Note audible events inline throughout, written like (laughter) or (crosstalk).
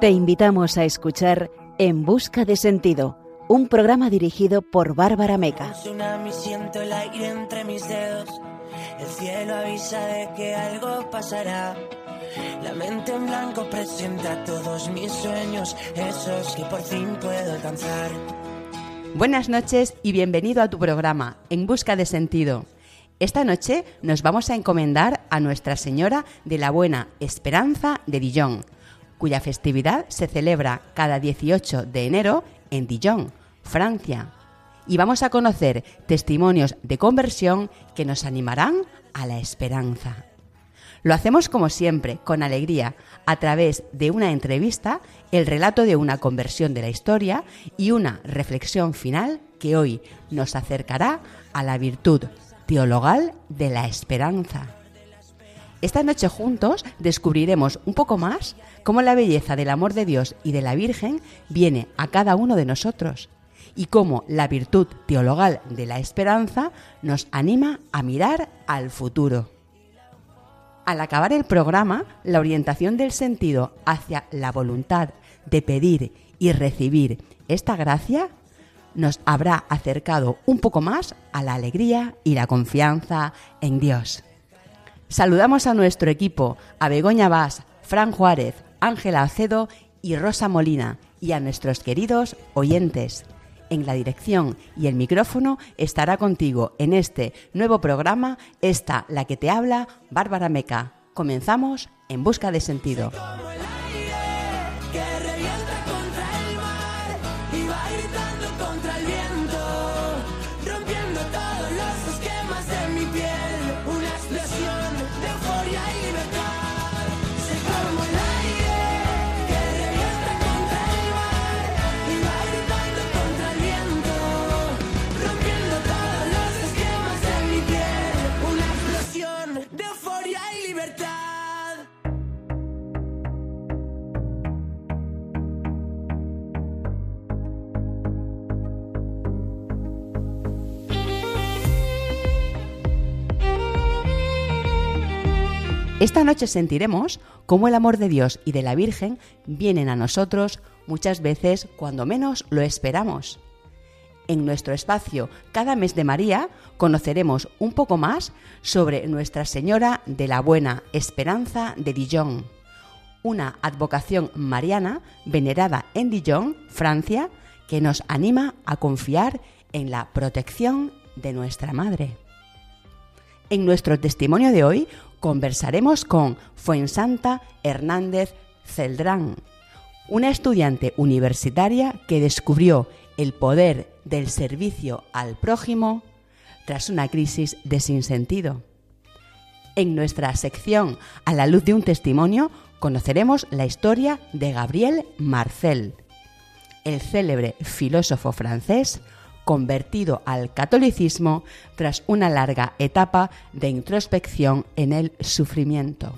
Te invitamos a escuchar En Busca de Sentido, un programa dirigido por Bárbara Meca. siento el aire entre mis dedos. El cielo avisa de que algo pasará. La mente en blanco presenta todos mis sueños, esos que por fin puedo alcanzar. Buenas noches y bienvenido a tu programa En Busca de Sentido. Esta noche nos vamos a encomendar a Nuestra Señora de la Buena Esperanza de Dijon cuya festividad se celebra cada 18 de enero en Dijon, Francia. Y vamos a conocer testimonios de conversión que nos animarán a la esperanza. Lo hacemos como siempre, con alegría, a través de una entrevista, el relato de una conversión de la historia y una reflexión final que hoy nos acercará a la virtud teologal de la esperanza. Esta noche juntos descubriremos un poco más cómo la belleza del amor de Dios y de la Virgen viene a cada uno de nosotros y cómo la virtud teologal de la esperanza nos anima a mirar al futuro. Al acabar el programa, la orientación del sentido hacia la voluntad de pedir y recibir esta gracia nos habrá acercado un poco más a la alegría y la confianza en Dios. Saludamos a nuestro equipo, a Begoña Vaz, Fran Juárez, Ángela Acedo y Rosa Molina, y a nuestros queridos oyentes. En la dirección y el micrófono estará contigo en este nuevo programa, esta la que te habla, Bárbara Meca. Comenzamos en busca de sentido. Esta noche sentiremos cómo el amor de Dios y de la Virgen vienen a nosotros muchas veces cuando menos lo esperamos. En nuestro espacio Cada mes de María conoceremos un poco más sobre Nuestra Señora de la Buena Esperanza de Dijon, una advocación mariana venerada en Dijon, Francia, que nos anima a confiar en la protección de nuestra Madre. En nuestro testimonio de hoy conversaremos con Fuensanta Hernández Celdrán, una estudiante universitaria que descubrió el poder del servicio al prójimo tras una crisis de sinsentido. En nuestra sección A la luz de un testimonio conoceremos la historia de Gabriel Marcel, el célebre filósofo francés convertido al catolicismo tras una larga etapa de introspección en el sufrimiento.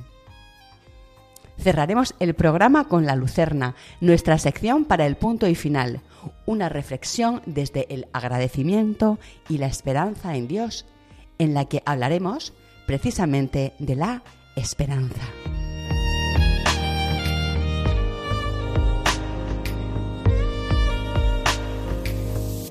Cerraremos el programa con la Lucerna, nuestra sección para el punto y final, una reflexión desde el agradecimiento y la esperanza en Dios, en la que hablaremos precisamente de la esperanza.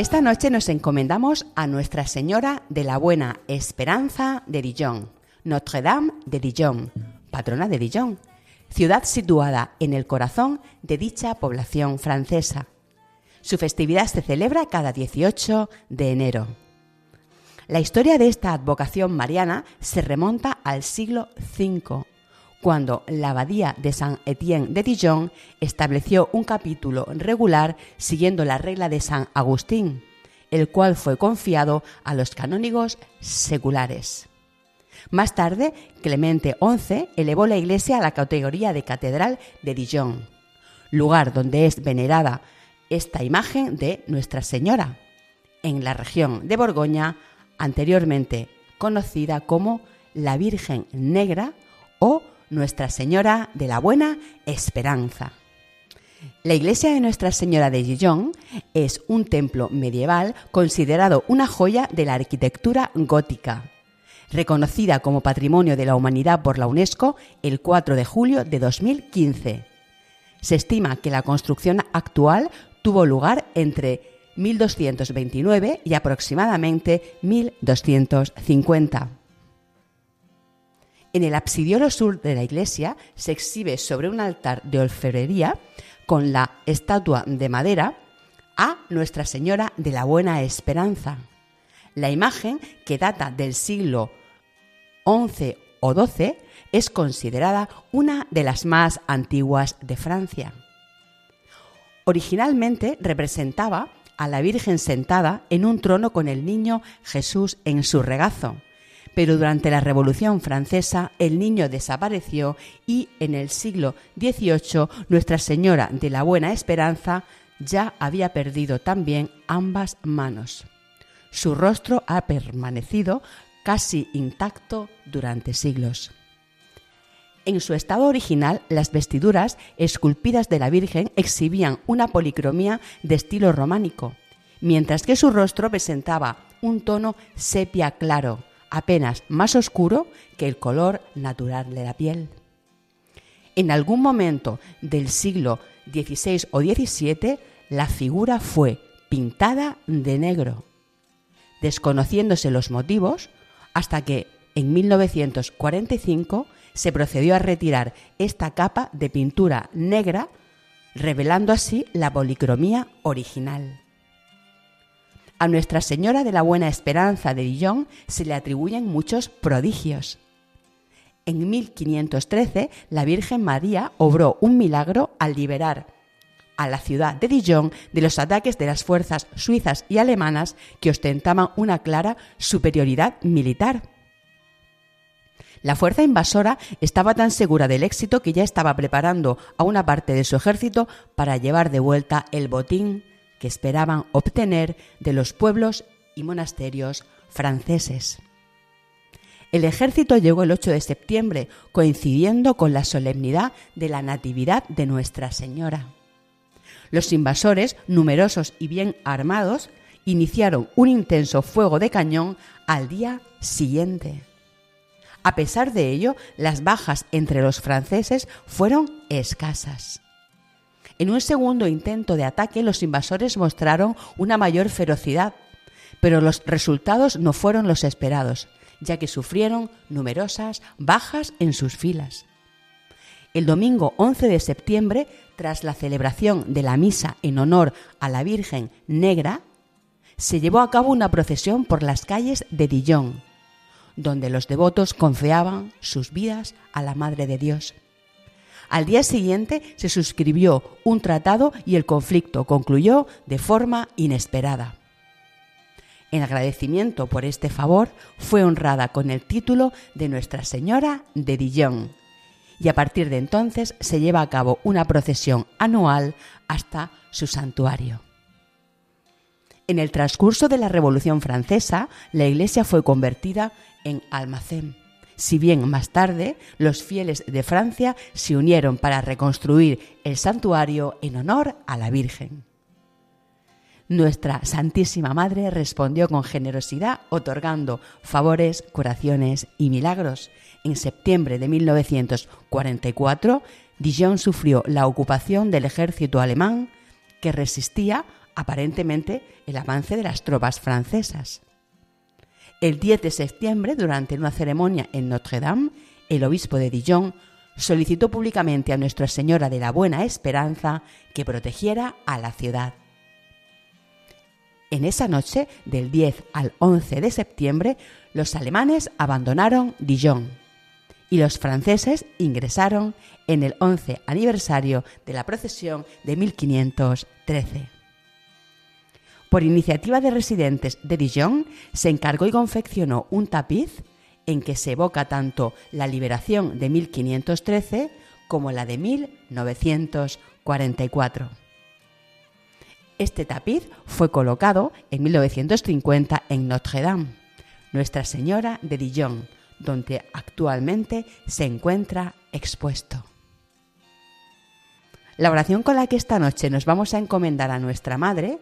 Esta noche nos encomendamos a Nuestra Señora de la Buena Esperanza de Dijon, Notre Dame de Dijon, patrona de Dijon, ciudad situada en el corazón de dicha población francesa. Su festividad se celebra cada 18 de enero. La historia de esta advocación mariana se remonta al siglo V, cuando la abadía de Saint-Étienne de Dijon estableció un capítulo regular siguiendo la regla de San Agustín, el cual fue confiado a los canónigos seculares. Más tarde, Clemente XI elevó la iglesia a la categoría de Catedral de Dijon, lugar donde es venerada esta imagen de Nuestra Señora, en la región de Borgoña, anteriormente conocida como la Virgen Negra o Nuestra Señora de la Buena Esperanza. La iglesia de Nuestra Señora de Dijon es un templo medieval considerado una joya de la arquitectura gótica, reconocida como Patrimonio de la Humanidad por la UNESCO el 4 de julio de 2015. Se estima que la construcción actual tuvo lugar entre 1229 y aproximadamente 1250. En el absidiolo sur de la iglesia se exhibe sobre un altar de orfebrería con la estatua de madera a Nuestra Señora de la Buena Esperanza. La imagen, que data del siglo XI o XII, es considerada una de las más antiguas de Francia. Originalmente representaba a la Virgen sentada en un trono con el niño Jesús en su regazo, pero durante la Revolución Francesa el niño desapareció y en el siglo XVIII Nuestra Señora de la Buena Esperanza ya había perdido también ambas manos. Su rostro ha permanecido casi intacto durante siglos. En su estado original, las vestiduras esculpidas de la Virgen exhibían una policromía de estilo románico, mientras que su rostro presentaba un tono sepia claro, apenas más oscuro que el color natural de la piel. En algún momento del siglo XVI o XVII, la figura fue pintada de negro, desconociéndose los motivos hasta que en 1945 se procedió a retirar esta capa de pintura negra, revelando así la policromía original. A Nuestra Señora de la Buena Esperanza de Dijon se le atribuyen muchos prodigios. En 1513, la Virgen María obró un milagro al liberar a la ciudad de Dijon de los ataques de las fuerzas suizas y alemanas que ostentaban una clara superioridad militar. La fuerza invasora estaba tan segura del éxito que ya estaba preparando a una parte de su ejército para llevar de vuelta el botín que esperaban obtener de los pueblos y monasterios franceses. El ejército llegó el 8 de septiembre, coincidiendo con la solemnidad de la Natividad de Nuestra Señora. Los invasores, numerosos y bien armados, iniciaron un intenso fuego de cañón al día siguiente. A pesar de ello, las bajas entre los franceses fueron escasas. En un segundo intento de ataque, los invasores mostraron una mayor ferocidad, pero los resultados no fueron los esperados, ya que sufrieron numerosas bajas en sus filas. El domingo 11 de septiembre, tras la celebración de la misa en honor a la Virgen Negra, se llevó a cabo una procesión por las calles de Dijon, donde los devotos confiaban sus vidas a la Madre de Dios. Al día siguiente se suscribió un tratado y el conflicto concluyó de forma inesperada. En agradecimiento por este favor, fue honrada con el título de Nuestra Señora de Dijon, y a partir de entonces se lleva a cabo una procesión anual hasta su santuario. En el transcurso de la Revolución Francesa, la iglesia fue convertida en almacén. Si bien más tarde los fieles de Francia se unieron para reconstruir el santuario en honor a la Virgen. Nuestra Santísima Madre respondió con generosidad otorgando favores, curaciones y milagros. En septiembre de 1944, Dijon sufrió la ocupación del ejército alemán que resistía aparentemente el avance de las tropas francesas. El 10 de septiembre, durante una ceremonia en Notre-Dame, el obispo de Dijon solicitó públicamente a Nuestra Señora de la Buena Esperanza que protegiera a la ciudad. En esa noche, del 10 al 11 de septiembre, los alemanes abandonaron Dijon y los franceses ingresaron en el 11 aniversario de la procesión de 1513. Por iniciativa de residentes de Dijon, se encargó y confeccionó un tapiz en que se evoca tanto la liberación de 1513 como la de 1944. Este tapiz fue colocado en 1950 en Notre Dame, Nuestra Señora de Dijon, donde actualmente se encuentra expuesto. La oración con la que esta noche nos vamos a encomendar a nuestra Madre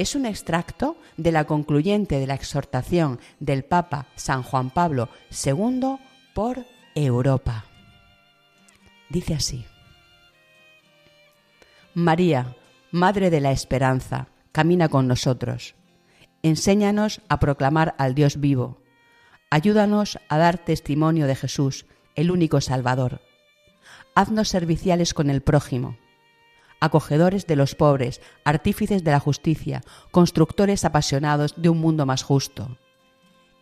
es un extracto de la concluyente de la exhortación del Papa San Juan Pablo II por Europa. Dice así, María, Madre de la Esperanza, camina con nosotros. Enséñanos a proclamar al Dios vivo. Ayúdanos a dar testimonio de Jesús, el único Salvador. Haznos serviciales con el prójimo acogedores de los pobres, artífices de la justicia, constructores apasionados de un mundo más justo.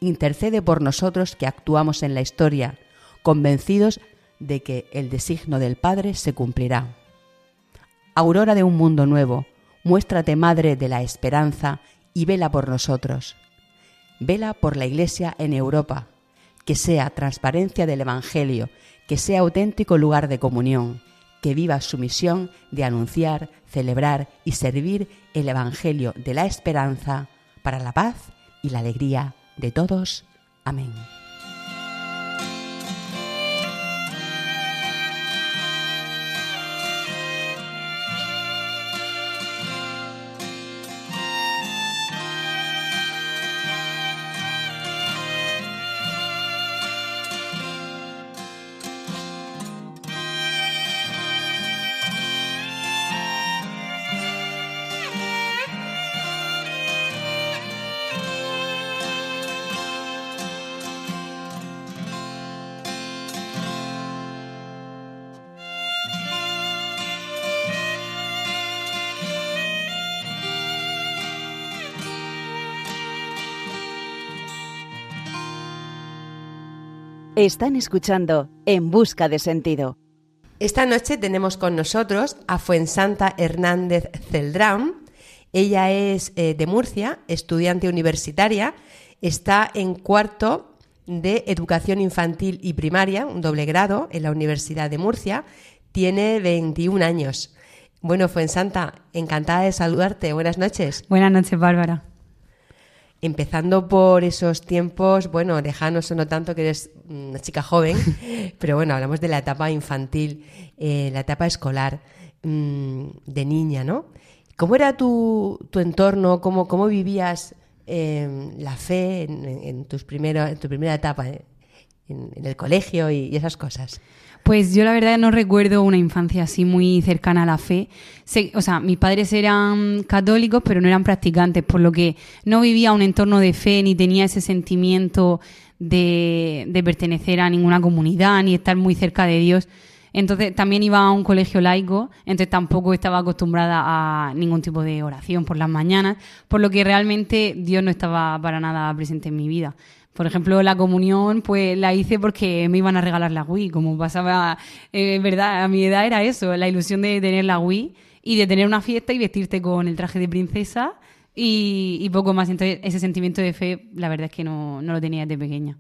Intercede por nosotros que actuamos en la historia, convencidos de que el designo del Padre se cumplirá. Aurora de un mundo nuevo, muéstrate Madre de la Esperanza y vela por nosotros. Vela por la Iglesia en Europa, que sea transparencia del Evangelio, que sea auténtico lugar de comunión, que viva su misión de anunciar, celebrar y servir el Evangelio de la esperanza para la paz y la alegría de todos. Amén. Están escuchando En Busca de Sentido. Esta noche tenemos con nosotros a Fuensanta Hernández Celdrán. Ella es eh, de Murcia, estudiante universitaria, está en cuarto de Educación Infantil y Primaria, un doble grado en la Universidad de Murcia, tiene 21 años. Bueno, Fuensanta, encantada de saludarte. Buenas noches. Buenas noches, Bárbara empezando por esos tiempos, bueno, lejanos o no tanto que eres una chica joven, (laughs) pero bueno, hablamos de la etapa infantil, eh, la etapa escolar mm, de niña, ¿no? ¿Cómo era tu, tu entorno? ¿Cómo, cómo vivías em, la fe en, tus en tu primera etapa, eh, en, el colegio y esas cosas? Pues yo la verdad no recuerdo una infancia así muy cercana a la fe. o sea, mis padres eran católicos, pero no eran practicantes, por lo que no vivía un entorno de fe ni tenía ese sentimiento de, de pertenecer a ninguna comunidad ni estar muy cerca de Dios. Entonces también iba a un colegio laico, entonces tampoco estaba acostumbrada a ningún tipo de oración por las mañanas, por lo que realmente Dios no estaba para nada presente en mi vida. Por ejemplo, la comunión, pues la hice porque me iban a regalar la Wii, como pasaba, eh, verdad, a mi edad era eso, la ilusión de tener la Wii y de tener una fiesta y vestirte con el traje de princesa y, poco más. Entonces, ese sentimiento de fe, la verdad es que no, lo tenía desde pequeña.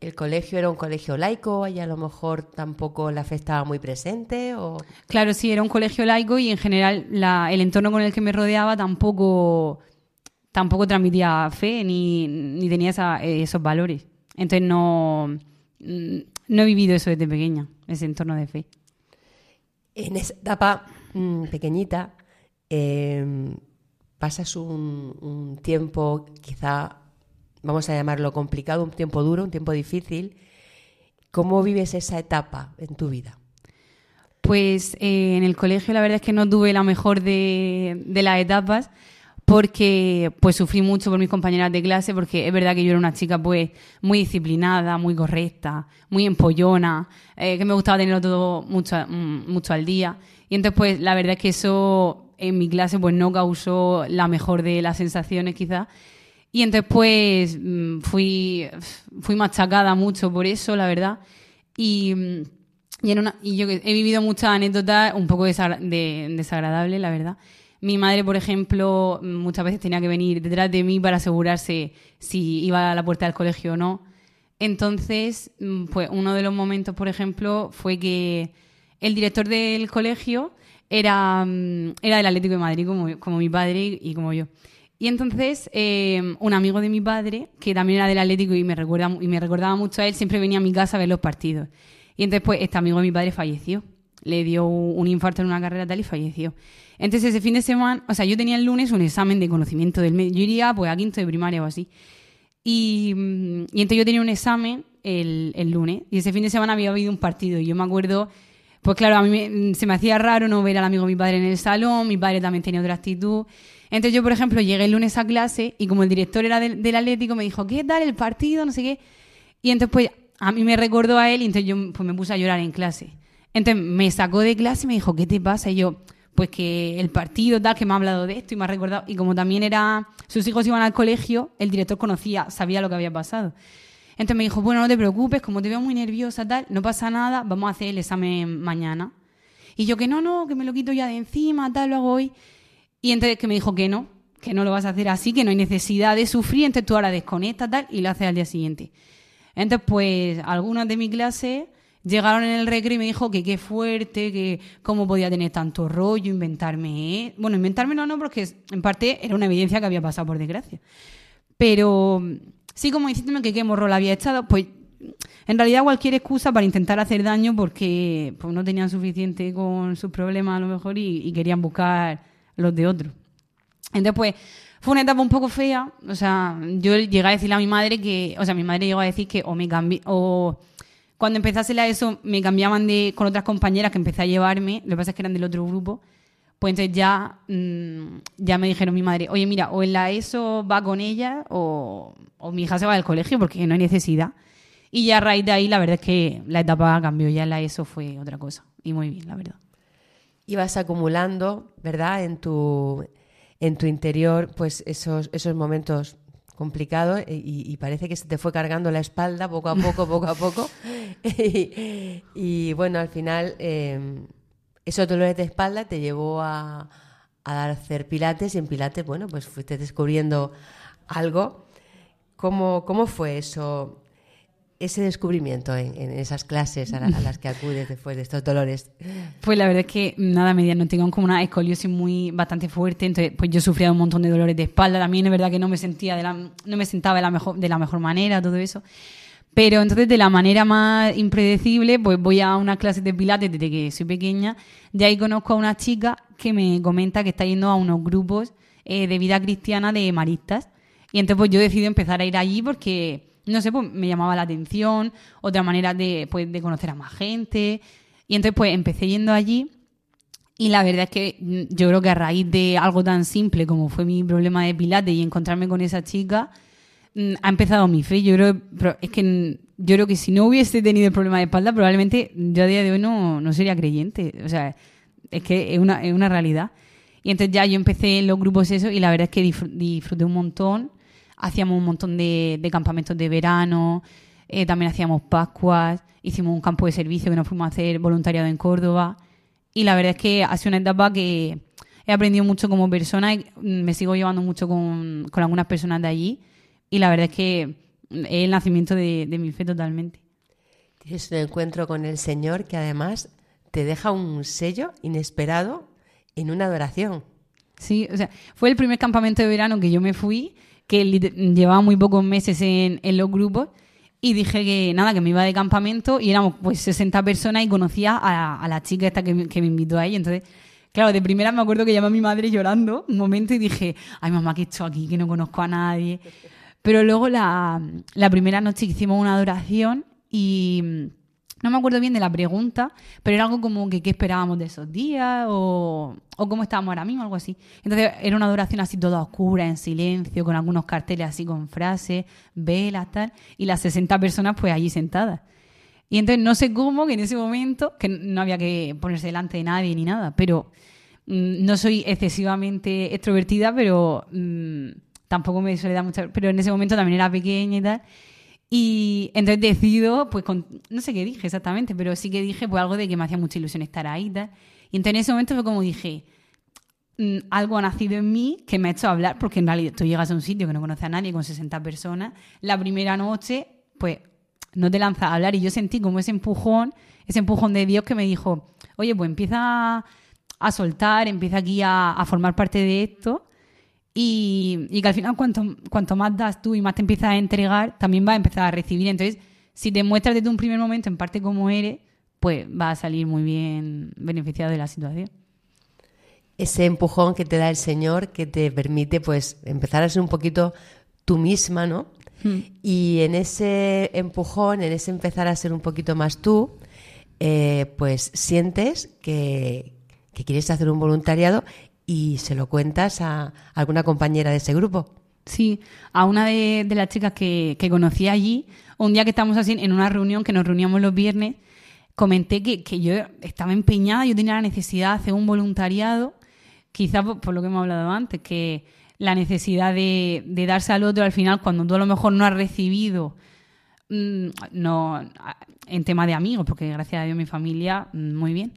¿El colegio era un colegio laico y a lo mejor tampoco la fe estaba muy presente? O... Claro, sí, era un colegio laico y en general el entorno con el que me rodeaba tampoco tampoco transmitía fe ni, tenía esos valores. Entonces no, no he vivido eso desde pequeña, ese entorno de fe. En esa etapa mm, pequeñita em, pasas un, tiempo quizá, vamos a llamarlo complicado, un tiempo duro, un tiempo difícil. ¿Cómo vives esa etapa en tu vida? Pues eh, en el colegio la verdad es que no tuve la mejor de, de las etapas porque pues sufrí mucho por mis compañeras de clase, porque es verdad que yo era una chica pues muy disciplinada, muy correcta, muy empollona, eh, que me gustaba tenerlo todo mucho, mm, mucho al día. Y entonces pues la verdad es que eso en mi clase pues no causó la mejor de las sensaciones quizás. Y entonces pues mm, fui, fui machacada mucho por eso, la verdad. Y, y, en una, y yo he vivido muchas anécdotas un poco desagradables, la verdad. Mi madre, por ejemplo, muchas veces tenía que venir detrás de mí para asegurarse si iba a la puerta del colegio o no. Entonces, pues uno de los momentos, por ejemplo, fue que el director del colegio era, mm, era del Atlético de Madrid, como, como mi padre y como yo. Y entonces, eh, un amigo de mi padre, que también era del Atlético y me, recuerda, y me recordaba mucho a él, siempre venía a mi casa a ver los partidos. Y entonces, pues, este amigo de mi padre falleció. Le dio un infarto en una carrera tal y falleció. Entonces, ese fin de semana, o sea, yo tenía el lunes un examen de conocimiento del medio. Yo iría, pues, a quinto de primaria o así. Y, mm, y entonces yo tenía un examen el, el, lunes. Y ese fin de semana había habido un partido. Y yo me acuerdo, pues claro, a mí me, mm, se me hacía raro no ver al amigo de mi padre en el salón. Mi padre también tenía otra actitud. Entonces yo, por ejemplo, llegué el lunes a clase y como el director era del, del Atlético, me dijo, ¿qué tal el partido? No sé qué. Y entonces, pues, a mí me recordó a él y entonces yo pues, me puse a llorar en clase. Entonces me sacó de clase y me dijo, ¿qué te pasa? Y yo, pues que el partido tal, que me ha hablado de esto y me ha recordado. Y como también era, sus hijos iban al colegio, el director conocía, sabía lo que había pasado. Entonces me dijo, bueno, no te preocupes, como te veo muy nerviosa, tal, no pasa nada, vamos a hacer el examen mañana. Y yo que no, no, que me lo quito ya de encima, tal, lo hago hoy. Y entonces que me dijo que no, que no lo vas a hacer así, que no hay necesidad de sufrir, entonces tú ahora desconectas tal y lo haces al día siguiente. Entonces, pues, algunas de mi clase llegaron en el recreo y me dijo que qué fuerte, que cómo podía tener tanto rollo, inventarme. ¿eh? Bueno, inventarme no, no, porque en parte era una evidencia que había pasado por desgracia. Pero sí, como diciéndome que qué morro la había echado, pues en realidad cualquier excusa para intentar hacer daño porque pues, no tenían suficiente con sus problemas a lo mejor y, y querían buscar los de otros. Entonces, pues, fue una etapa un poco fea. O sea, yo llegué a decirle a mi madre que, o sea, mi madre llegó a decir que o me cambié, o cuando empezase a eso me cambiaban de, con otras compañeras que empecé a llevarme, lo que pasa es que eran del otro grupo, pues entonces ya, mmm, ya me dijeron mi madre, oye, mira, o en la ESO va con ella o, o mi hija se va del colegio porque no hay necesidad. Y ya a raíz de ahí, la verdad es que la etapa cambió, ya en la ESO fue otra cosa. Y muy bien, la verdad ibas acumulando, ¿verdad? En tu, en tu interior, pues esos, esos momentos complicados y, y, parece que se te fue cargando la espalda poco a poco, poco a poco. (laughs) (laughs) y, y, bueno, al final eh, esos dolores de espalda te llevó a, a hacer pilates y en pilates, bueno, pues fuiste descubriendo algo. ¿Cómo, cómo fue eso? Ese descubrimiento en, esas clases a, la, a, las que acudes después de estos dolores? Pues la verdad es que nada, media no tengo como una escoliosis muy bastante fuerte, entonces pues yo sufría un montón de dolores de espalda, también es verdad que no me sentía de no me sentaba de la mejor de la mejor manera, todo eso. Pero entonces de la manera más impredecible, pues voy a una clase de pilates desde que soy pequeña, y ahí conozco a una chica que me comenta que está yendo a unos grupos eh, de vida cristiana de maristas. Y entonces pues yo decido empezar a ir allí porque no sé, pues me llamaba la atención, otra manera de, pues, de conocer a más gente. Y entonces pues empecé yendo allí y la verdad es que mm, yo creo que a raíz de algo tan simple como fue mi problema de pilates y encontrarme con esa chica, mm, ha empezado mi fe. Yo creo, es que yo creo que si no hubiese tenido el problema de espalda, probablemente yo a día de hoy no, no sería creyente. O sea, es que es una, es una realidad. Y entonces ya yo empecé en los grupos eso y la verdad es que disfruté un montón hacíamos un montón de, de campamentos de verano, eh, también hacíamos Pascuas, hicimos un campo de servicio que nos fuimos a hacer voluntariado en Córdoba. Y la verdad es que ha sido una etapa que he aprendido mucho como persona y me sigo llevando mucho con, con algunas personas de allí. Y la verdad es que es el nacimiento de, de mi fe totalmente. Tienes un encuentro con el Señor que además te deja un sello inesperado en una adoración. Sí, o sea, fue el primer campamento de verano que yo me fui que llevaba muy pocos meses en, los grupos y dije que nada, que me iba de campamento y éramos pues 60 personas y conocía a, a la chica esta que, que, me invitó ahí. Entonces, claro, de primera me acuerdo que llamé a mi madre llorando un momento y dije, ay mamá, ¿qué he hecho aquí? Que no conozco a nadie. Pero luego la, la primera noche hicimos una adoración y no me acuerdo bien de la pregunta, pero era algo como que qué esperábamos de esos días o, cómo estábamos ahora mismo, algo así. Entonces era una adoración así toda oscura, en silencio, con algunos carteles así con frases, velas, tal, y las 60 personas pues allí sentadas. Y entonces no sé cómo que en ese momento, que no había que ponerse delante de nadie ni nada, pero mmm, no soy excesivamente extrovertida, pero mmm, tampoco me suele dar mucha... Pero en ese momento también era pequeña y tal. Y entonces decido, pues con, no sé qué dije exactamente, pero sí que dije pues algo de que me hacía mucha ilusión estar ahí y. Y entonces en ese momento fue como dije, mmm, algo ha nacido en mí que me ha hecho hablar, porque en realidad tú llegas a un sitio que no conoces a nadie con 60 personas. La primera noche, pues no te lanzas a hablar. Y yo sentí como ese empujón, ese empujón de Dios que me dijo, oye, pues empieza a soltar, empieza aquí a, a formar parte de esto. Y, y que al final cuanto, cuanto más das tú y más te empiezas a entregar, también vas a empezar a recibir. Entonces, si te muestras desde un primer momento en parte como eres, pues va a salir muy bien beneficiado de la situación. Ese empujón que te da el Señor que te permite pues empezar a ser un poquito tú misma, ¿no? Hmm. Y en ese empujón, en ese empezar a ser un poquito más tú, eh, pues sientes que, que quieres hacer un voluntariado y se lo cuentas a alguna compañera de ese grupo. Sí, a una de, las chicas que, que conocí allí, un día que estábamos así en una reunión, que nos reuníamos los viernes, comenté que, que yo estaba empeñada, yo tenía la necesidad de hacer un voluntariado, quizá por, por lo que hemos hablado antes, que la necesidad de, de darse al otro al final, cuando tú a lo mejor no has recibido, mm, no en tema de amigos, porque gracias a Dios mi familia, mm, muy bien,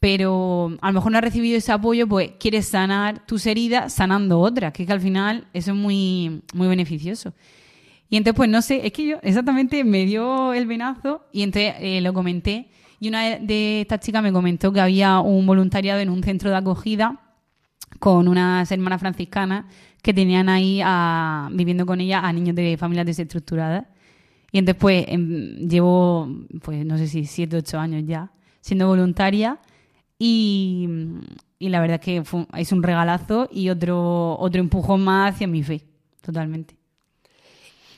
pero a lo mejor no has recibido ese apoyo, pues quieres sanar tus heridas sanando otras, que, es que al final eso es muy, muy beneficioso. Y entonces, pues no sé, es que yo exactamente me dio el venazo y entonces eh, lo comenté. Y una de- estas chicas me comentó que había un voluntariado en un centro de acogida con unas hermanas franciscanas que tenían ahí a- viviendo con ella a niños de familias desestructuradas. Y entonces, pues, em, llevo, pues, no sé si siete, ocho años ya siendo voluntaria y, y la verdad es que es un regalazo y otro, otro empujón más hacia mi fe, totalmente.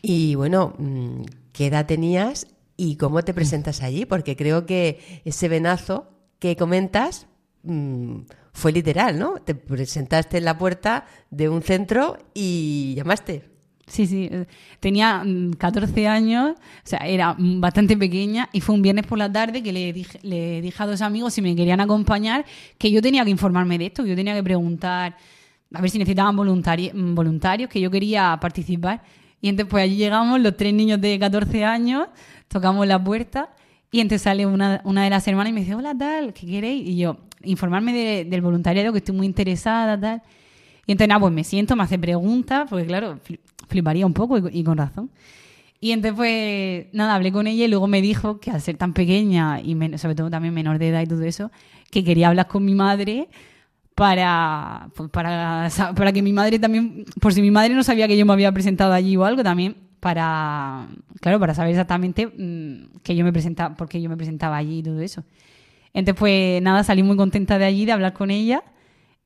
Y bueno, mm, ¿qué edad tenías y cómo te presentas allí? Porque creo que ese venazo que comentas mm, fue literal, ¿no? Te presentaste en la puerta de un centro y llamaste. Sí, sí. eh, Tenía mm, 14 años, o sea, era mm, bastante pequeña y fue un viernes por la tarde que le dije, le dije a dos amigos si me querían acompañar que yo tenía que informarme de esto, que yo tenía que preguntar a ver si necesitaban voluntari- mm, voluntarios, que yo quería participar. Y entonces pues allí llegamos los tres niños de 14 años, tocamos la puerta y entonces sale una, una de las hermanas y me dice, hola tal, ¿qué queréis? Y yo, informarme de- del voluntariado, que estoy muy interesada, tal. Y entonces, nada, pues me siento, me hace preguntas, porque claro, fliparía un poco y, y con razón. Y entonces, pues, nada, hablé con ella y luego me dijo que al ser tan pequeña y men- sobre todo también menor de edad y todo eso, que quería hablar con mi madre para, pues, para, para que mi madre también, por si mi madre no sabía que yo me había presentado allí o algo, también para, claro, para saber exactamente mm, que yo me presentaba, por qué yo me presentaba allí y todo eso. Entonces, pues nada, salí muy contenta de allí, de hablar con ella.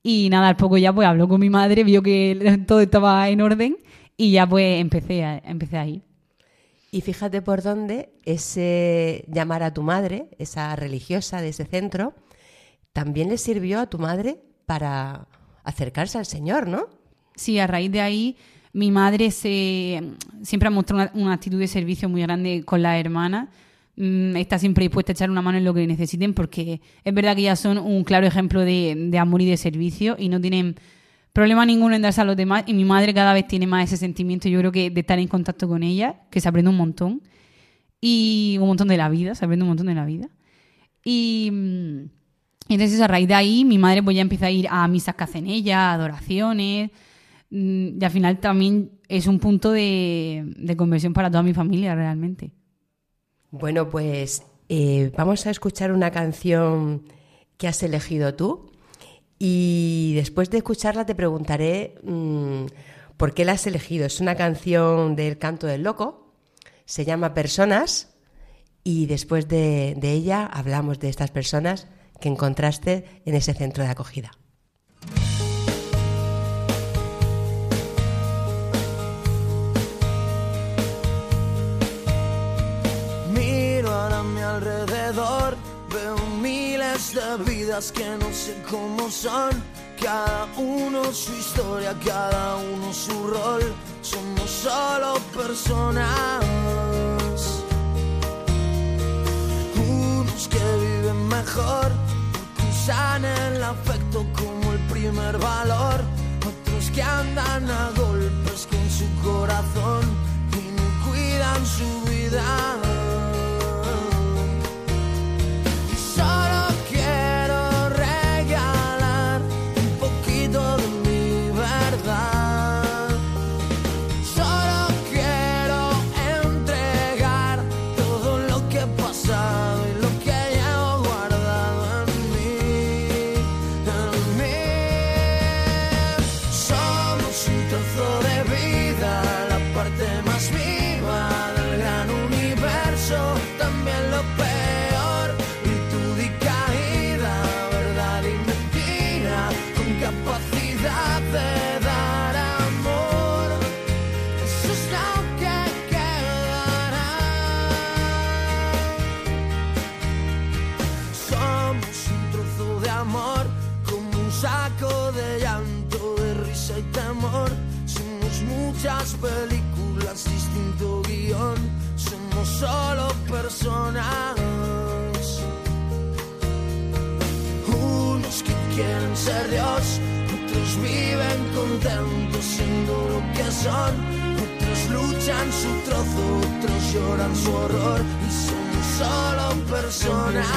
Y nada, al poco ya pues habló con mi madre, vio que (laughs) todo estaba en orden y ya pues empecé a, empecé a ir. Y fíjate por dónde ese llamar a tu madre, esa religiosa de ese centro, también le sirvió a tu madre para acercarse al Señor, ¿no? Sí, a raíz de ahí mi madre se siempre ha mostrado una, una actitud de servicio muy grande con las hermanas. Mm, Está siempre dispuesta a echar una mano en lo que necesiten porque es verdad que ellas son un claro ejemplo de, de amor y de servicio y no tienen problema ninguno en darse a los demás y mi madre cada vez tiene más ese sentimiento yo creo que de estar en contacto con ella, que se aprende un montón y un montón de la vida, se aprende un montón de la vida. Y, mm, entonces a raíz de ahí mi madre pues ya empieza a ir a misas que hacen ella, a adoraciones mm, y al final también es un punto de, de conversión para toda mi familia realmente. Bueno, pues eh, vamos a escuchar una canción que has elegido tú y después de escucharla te preguntaré mm, por qué la has elegido. Es una canción del Canto del Loco, se llama Personas y después de, de ella hablamos de estas personas que encontraste en ese centro de acogida. De vidas que no sé cómo son. Cada uno su historia, cada uno su rol. Somos solo personas. Unos que viven mejor, porque usan el afecto como el primer valor. Otros que andan a golpes con su corazón y no cuidan su vida. Son. Otros luchan su trozo, otros lloran su horror y somos solo personas.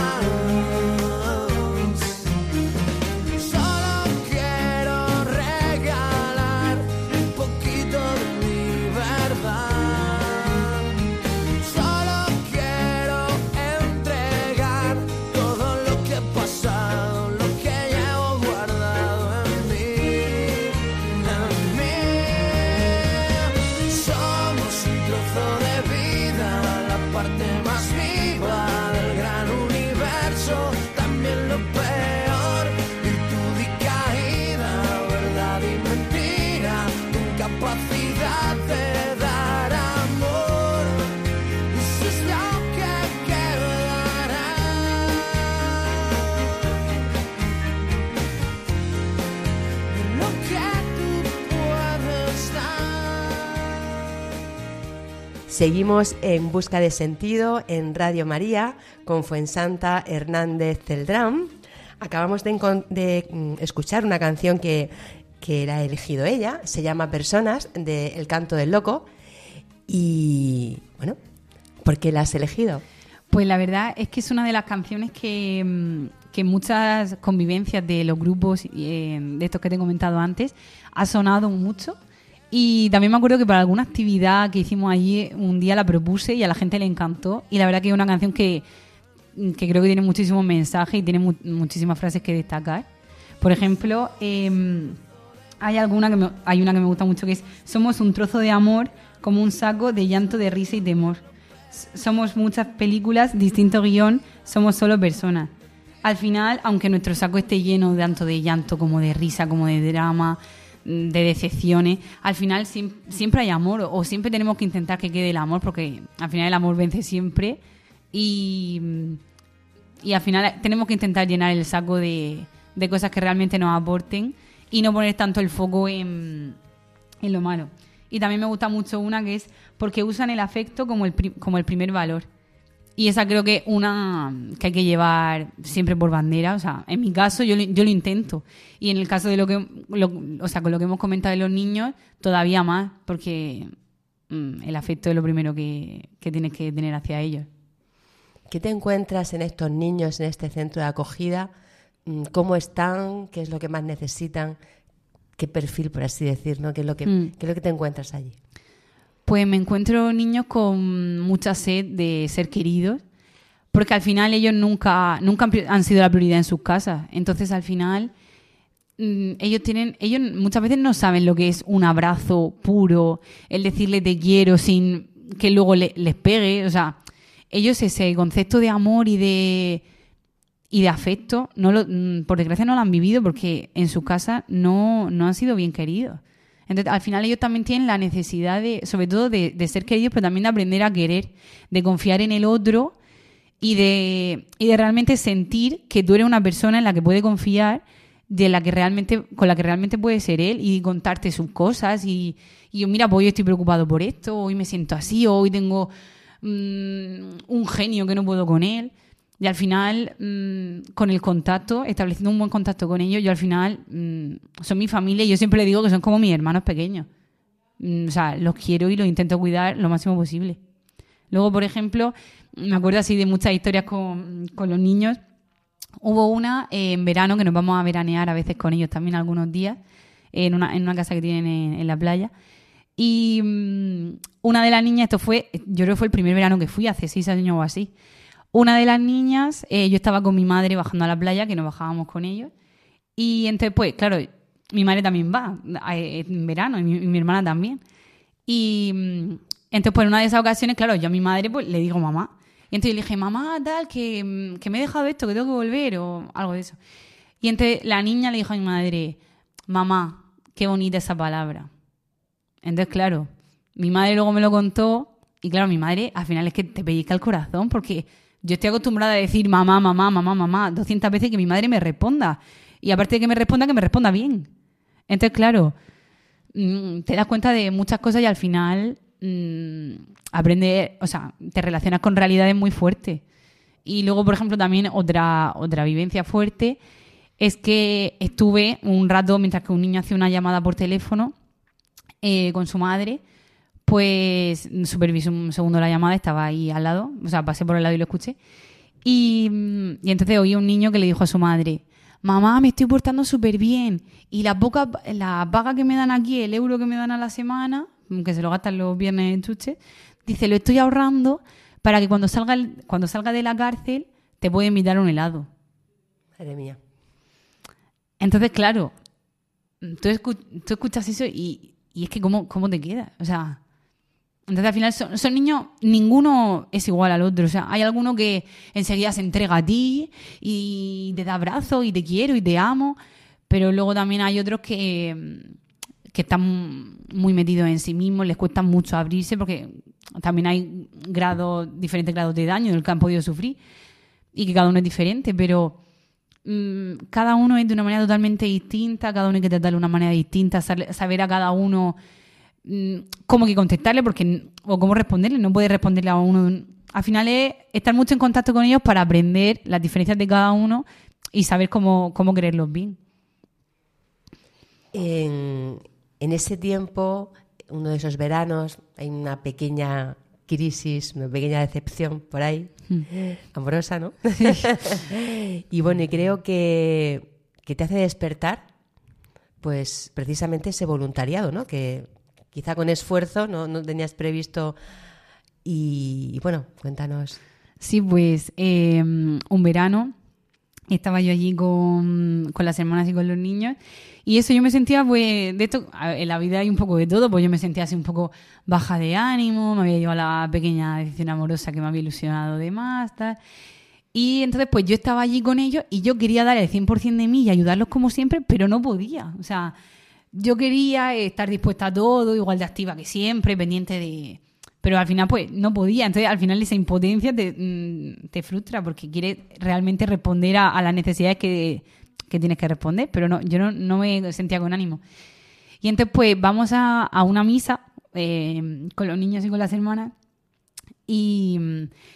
Seguimos en busca de sentido en Radio María con Fuensanta Hernández Celdrán. Acabamos de, mm, escuchar una canción que, que la ha elegido ella, se llama Personas, de El Canto del Loco. Y bueno, ¿por qué la has elegido? Pues la verdad es que es una de las canciones que, mm, que muchas convivencias de los grupos eh, de estos que te he comentado antes ha sonado mucho. Y también me acuerdo que para alguna actividad que hicimos allí un día la propuse y a la gente le encantó. Y la verdad que es una canción que, que creo que tiene muchísimos mensajes y tiene mu- muchísimas frases que destacar. Por ejemplo, em, hay alguna que hay una que me gusta mucho que es somos un trozo de amor como un saco de llanto de risa y temor. Somos muchas películas, distinto guion, somos solo personas. Al final, aunque nuestro saco esté lleno tanto de llanto como de risa, como de drama, de decepciones, al final siem- siempre hay amor o siempre tenemos que intentar que quede el amor porque al final el amor vence siempre y, y al final tenemos que intentar llenar el saco de, de cosas que realmente nos aporten y no poner tanto el foco en, en lo malo. Y también me gusta mucho una que es porque usan el afecto como el, como el primer valor. Y esa creo que es una que hay que llevar siempre por bandera. O sea, en mi caso yo, lo- yo lo intento. Y en el caso de lo que, lo- o sea, con lo que hemos comentado de los niños, todavía más, porque mm, el afecto es lo primero que, que tienes que tener hacia ellos. ¿Qué te encuentras en estos niños, en este centro de acogida? Mm, ¿Cómo están? ¿Qué es lo que más necesitan? ¿Qué perfil, por así decir, ¿no? ¿Qué es lo que, Mm. qué es lo que te encuentras allí? Pues me encuentro niños con mucha sed de ser queridos, porque al final ellos nunca, nunca han sido la prioridad en sus casas. Entonces al final mm, ellos tienen, ellos muchas veces no saben lo que es un abrazo puro, el decirle te quiero sin que luego le- les pegue. O sea, ellos ese concepto de amor y de y de afecto, no lo, mm, por desgracia no lo han vivido porque en su casa no, no han sido bien queridos. Entonces, al final ellos también tienen la necesidad de, sobre todo de, de ser queridos, pero también de aprender a querer, de confiar en el otro y de, y de realmente sentir que tú eres una persona en la que puede confiar, de la que realmente, con la que realmente puede ser él y contarte sus cosas y, y yo, mira, pues hoy estoy preocupado por esto, hoy me siento así, hoy tengo mm, un genio que no puedo con él. Y al final, mm, con el contacto, estableciendo un buen contacto con ellos, yo al final mm, son mi familia y yo siempre le digo que son como mis hermanos pequeños. Mm, o sea, los quiero y los intento cuidar lo máximo posible. Luego, por ejemplo, me acuerdo así de muchas historias con, con los niños. Hubo una eh, en verano que nos vamos a veranear a veces con ellos también algunos días en una, en una casa que tienen en, en la playa. Y una de las niñas, esto fue, yo creo que fue el primer verano que fui, hace seis años o así. Una de las niñas, eh, yo estaba con mi madre bajando a la playa, que nos bajábamos con ellos. Y entonces, pues, claro, mi madre también va a- en verano y mi, y mi hermana también. Y mm, entonces, pues, en una de esas ocasiones, claro, yo a mi madre pues, le digo mamá. Y entonces yo le dije, mamá, tal, que, mm, que me he dejado esto, que tengo que volver o algo de eso. Y entonces la niña le dijo a mi madre, mamá, qué bonita esa palabra. Entonces, claro, mi madre luego me lo contó y claro, mi madre al final es que te pellizca el corazón porque yo estoy acostumbrada a decir mamá, mamá, mamá, mamá 200 veces que mi madre me responda. Y aparte de que me responda, que me responda bien. Entonces, claro, mm, te das cuenta de muchas cosas y al final mm, aprendes, o sea, te relacionas con realidades muy fuertes. Y luego, por ejemplo, también otra, otra vivencia fuerte es que estuve un rato mientras que un niño hacía una llamada por teléfono eh, con su madre, pues supervisé un segundo la llamada, estaba ahí al lado, o sea, pasé por el lado y lo escuché. Y, y entonces oí un niño que le dijo a su madre, mamá, me estoy portando súper bien y la poca, la paga que me dan aquí, el euro que me dan a la semana, que se lo gastan los viernes en chuche, dice, lo estoy ahorrando para que cuando salga, el- cuando salga de la cárcel te pueda invitar a un helado. Madre mía. Entonces, claro, tú escuchas eso y, y es que ¿cómo, cómo te queda. O sea, entonces al final son, niños, ninguno es igual al otro. O sea, hay alguno que enseguida se entrega a ti y te da abrazos y te quiero y te amo, pero luego también hay otros que, que están muy metidos en sí mismos, les cuesta mucho abrirse porque también hay diferentes grados de daño del que han podido sufrir y que cada uno es diferente, pero mm, cada uno es de una manera totalmente distinta, cada uno hay que tratarlo de una manera distinta, saber a cada uno cómo hay que contestarle porque o cómo responderle, no puedes responderle a uno. Al final es estar mucho en contacto con ellos para aprender las diferencias de cada uno y saber cómo, cómo quererlos bien. En, en ese tiempo, uno de esos veranos, hay una pequeña crisis, una pequeña decepción por ahí, amorosa, ¿no? (laughs) y bueno, y creo que, que te hace despertar, pues precisamente ese voluntariado, ¿no? Que quizá con esfuerzo no, no tenías previsto. Y, y bueno, cuéntanos. Sí, pues eh, un verano estaba yo allí con, con las hermanas y con los niños y eso yo me sentía, pues, de esto, en la vida hay un poco de todo, pues yo me sentía así un poco baja de ánimo, me había llevado la pequeña decisión amorosa que me había ilusionado de más, tal. Y entonces, pues yo estaba allí con ellos y yo quería dar el 100% de mí y ayudarlos como siempre, pero no podía. O sea, yo quería estar dispuesta a todo, igual de activa que siempre, pendiente de... Pero al final, pues, no podía. Entonces, al final esa impotencia te, mm, frustra porque quieres realmente responder a, a las necesidades que, que tienes que responder, pero no, yo no, no me sentía con ánimo. Y entonces, pues, vamos a, a una misa eh, con los niños y con las hermanas. Y,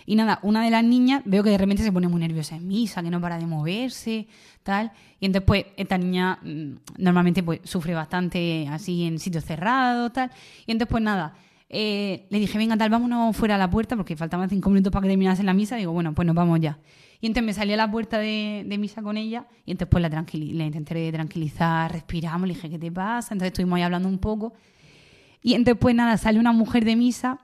y nada, una de las niñas veo que de repente se pone muy nerviosa en misa, que no para de moverse, tal. Y entonces, pues, esta niña mm, normalmente pues sufre bastante así en sitios cerrados, tal. Y entonces, pues nada, eh, le dije, venga, tal, vámonos fuera a la puerta, porque faltaban cinco minutos para que terminase la misa. Digo, bueno, pues nos vamos ya. Y entonces me salí a la puerta de, de misa con ella y entonces pues la, la intenté tranquilizar, respiramos, le dije, ¿qué te pasa? Entonces estuvimos ahí hablando un poco. Y entonces pues nada, sale una mujer de misa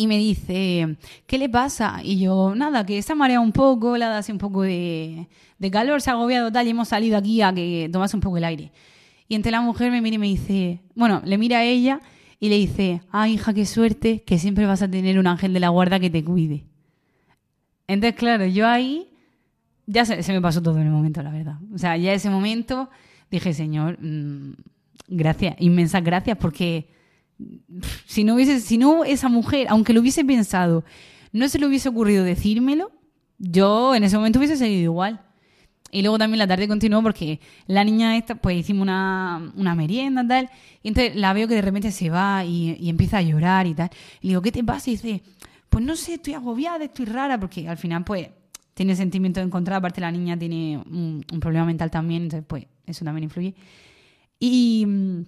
y me dice, ¿qué le pasa? Y yo, nada, que se ha mareado un poco, le ha dado así un poco de, de calor, se ha agobiado tal y hemos salido aquí a que tomase un poco el aire. Y entonces la mujer me mira y me dice, bueno, le mira a ella y le dice, ah, hija, qué suerte, que siempre vas a tener un ángel de la guarda que te cuide. Entonces, claro, yo ahí ya se, se me pasó todo en el momento, la verdad. O sea, ya ese momento dije, Señor, mm, gracias, inmensas gracias, porque si no hubiese, si no esa mujer, aunque lo hubiese pensado, no se le hubiese ocurrido decírmelo, yo en ese momento hubiese seguido igual. Y luego también la tarde continuó porque la niña esta, pues hicimos una, una merienda tal, y entonces la veo que de repente se va y, y empieza a llorar y tal. Y le digo, ¿qué te pasa? Y dice, pues no sé, estoy agobiada, estoy rara, porque al final pues tiene sentimientos encontrados, aparte la niña tiene un, un problema mental también, entonces pues eso también influye. Y, mm,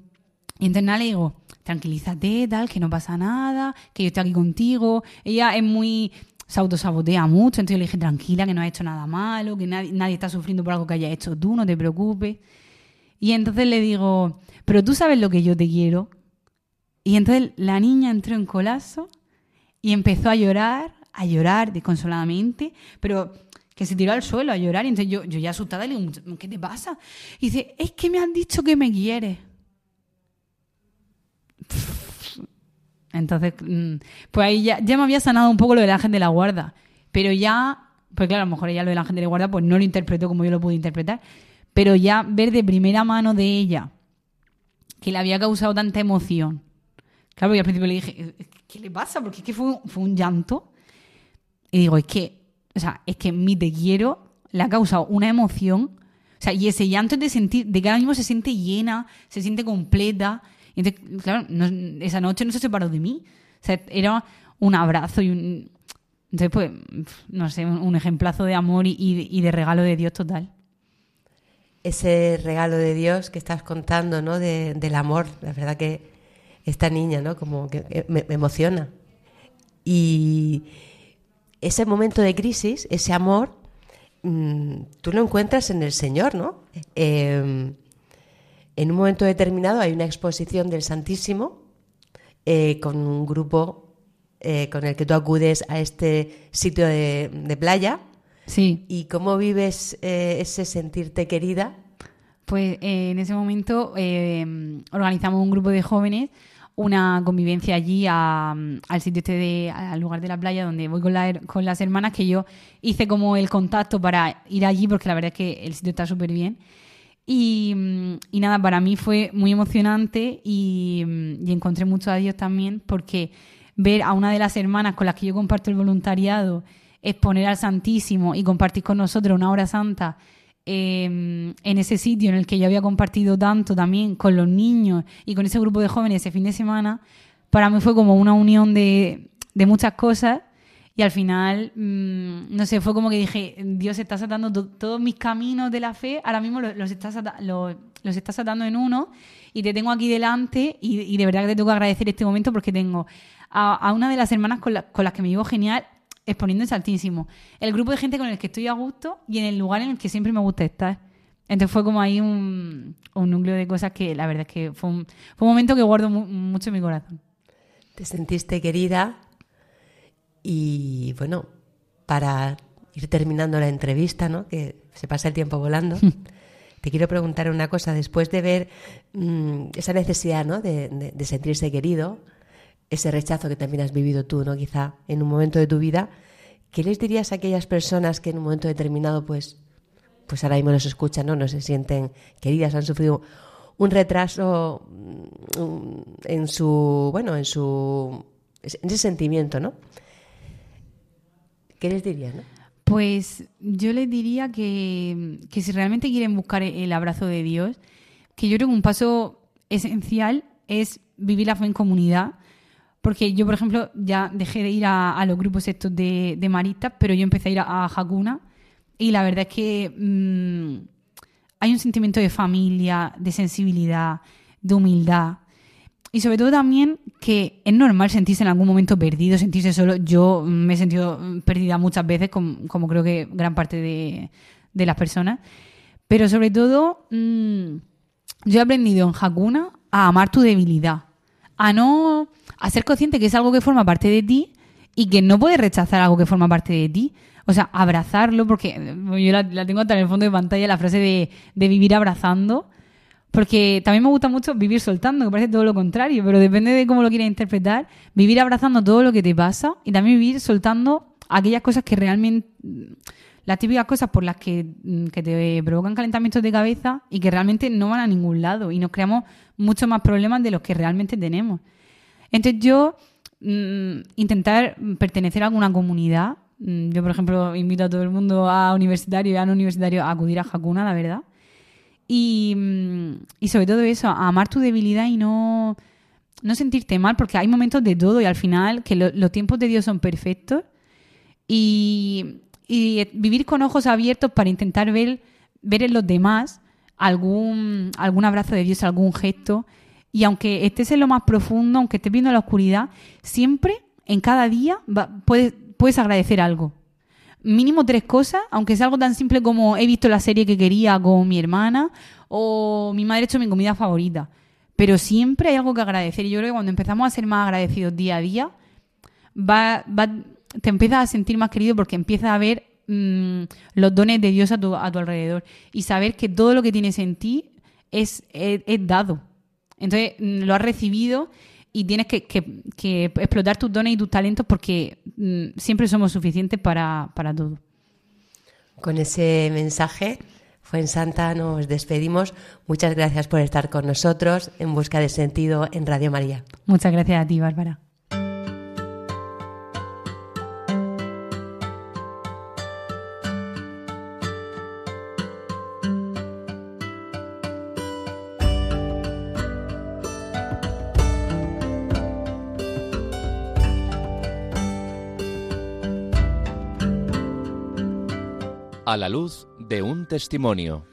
y entonces nada, le digo, tranquilízate, tal, que no pasa nada, que yo estoy aquí contigo. Ella es muy, se autosabotea mucho, entonces yo le dije, tranquila, que no has hecho nada malo, que nadie, nadie está sufriendo por algo que hayas hecho tú, no te preocupes. Y entonces le digo, pero tú sabes lo que yo te quiero. Y entonces la niña entró en colapso y empezó a llorar, a llorar desconsoladamente, pero que se tiró al suelo a llorar. Y entonces yo, yo ya asustada le digo, ¿qué te pasa? Y dice, es que me han dicho que me quieres. Entonces, mm, pues ahí ya, ya me había sanado un poco lo del ángel de la guarda. Pero ya, pues claro, a lo mejor ella lo del ángel de la guarda pues no lo interpretó como yo lo pude interpretar. Pero ya ver de primera mano de ella que le había causado tanta emoción. Claro, y al principio le dije, ¿qué le pasa? Porque es que fue, fue un llanto. Y digo, es que, o sea, es que mi te quiero le ha causado una emoción. O sea, y ese llanto es de sentir, de que ahora mismo se siente llena, se siente completa. Y entonces, claro, no- esa noche no se separó de mí. O sea, era un abrazo y un... Entonces, pues, no sé, un, ejemplazo de amor y, y- de regalo de Dios total. Ese regalo de Dios que estás contando, ¿no? De- del amor. La verdad que esta niña, ¿no? Como que que me, me emociona. Y ese momento de crisis, ese amor, mm, tú lo encuentras en el Señor, ¿no? Eh, en un momento determinado hay una exposición del Santísimo eh, con un grupo eh, con el que tú acudes a este sitio de, de playa. Sí. ¿Y cómo vives eh, ese sentirte querida? Pues en ese momento eh, organizamos un grupo de jóvenes, una convivencia allí a- al sitio este de, al lugar de la playa donde voy con, la con las hermanas, que yo hice como el contacto para ir allí porque la verdad es que el sitio está súper bien. Y, nada, para mí fue muy emocionante y, encontré mucho a Dios también porque ver a una de las hermanas con las que yo comparto el voluntariado exponer al Santísimo y compartir con nosotros una hora santa eh, en ese sitio en el que yo había compartido tanto también con los niños y con ese grupo de jóvenes ese fin de semana, para mí fue como una unión de muchas cosas y al final, mm, no sé, fue como que dije, Dios está atando to- todos mis caminos de la fe, ahora mismo los, los estás, los, los atando en uno y te tengo aquí delante y, de verdad que te tengo que agradecer este momento porque tengo a, una de las hermanas con, la- con las que me vivo genial exponiendo es altísimo. El grupo de gente con el que estoy a gusto y en el lugar en el que siempre me gusta estar. Entonces fue como ahí un, un núcleo de cosas que la verdad es que fue un, fue un momento que guardo mu- mucho en mi corazón. Te sentiste querida y bueno, para ir terminando la entrevista, ¿no? Que se pasa el tiempo volando. (laughs) Te quiero preguntar una cosa, después de ver mm, esa necesidad ¿no? de, de- de sentirse querido, ese rechazo que también has vivido tú, ¿no? quizá en un momento de tu vida, ¿qué les dirías a aquellas personas que en un momento determinado, pues, pues ahora mismo nos escuchan, ¿no? no se sienten queridas, han sufrido un retraso mm, en su, bueno, en su, en ese sentimiento, ¿no? ¿Qué les dirías, no? Pues yo les diría que, que si realmente quieren buscar el abrazo de Dios, que yo creo que un paso esencial es vivir la fe en comunidad. Porque yo, por ejemplo, ya dejé de ir a, a los grupos estos de, de maristas, pero yo empecé a ir a, a Hakuna. Y la verdad es que mm, hay un sentimiento de familia, de sensibilidad, de humildad. Y sobre todo también que es normal sentirse en algún momento perdido, sentirse solo. Yo me he sentido mm, perdida muchas veces, como, como creo que gran parte de, de las personas. Pero sobre todo, mm, yo he aprendido en Hakuna a amar tu debilidad, a no a ser consciente que es algo que forma parte de ti y que no puedes rechazar algo que forma parte de ti. O sea, abrazarlo, porque yo la, la tengo hasta en el fondo de pantalla, la frase de, de vivir abrazando. Porque también me gusta mucho vivir soltando, que parece todo lo contrario, pero depende de cómo lo quieras interpretar. Vivir abrazando todo lo que te pasa y también vivir soltando aquellas cosas que realmente. Las típicas cosas por las que, mm, que te provocan calentamientos de cabeza y que realmente no van a ningún lado y nos creamos muchos más problemas de los que realmente tenemos. Entonces yo mm, intentar pertenecer a alguna comunidad. mm, Yo, por ejemplo, invito a todo el mundo a universitario y a no universitario a acudir a Hakuna, la verdad. Y, mm, y sobre todo eso, amar tu debilidad y no, no sentirte mal, porque hay momentos de todo y al final que lo- los tiempos de Dios son perfectos y, y vivir con ojos abiertos para intentar ver, ver en los demás algún, algún abrazo de Dios, algún gesto. Y aunque estés en lo más profundo, aunque estés viendo la oscuridad, siempre, en cada día, va- puedes, puedes agradecer algo. Mínimo tres cosas, aunque sea algo tan simple como he visto la serie que quería con mi hermana o mi madre ha hecho mi comida favorita. Pero siempre hay algo que agradecer. Y yo creo que cuando empezamos a ser más agradecidos día a día, va, va- te empiezas a sentir más querido porque empiezas a ver mm, los dones de Dios a tu, a tu alrededor y saber que todo lo que tienes en ti es, es, es dado. Entonces mm, lo has recibido y tienes que, que- que explotar tus dones y tus talentos porque mm, siempre somos suficientes para, para todo. Con ese mensaje, fue en Santa, nos despedimos. Muchas gracias por estar con nosotros en Busca de Sentido en Radio María. Muchas gracias a ti, Bárbara. A la luz de un testimonio.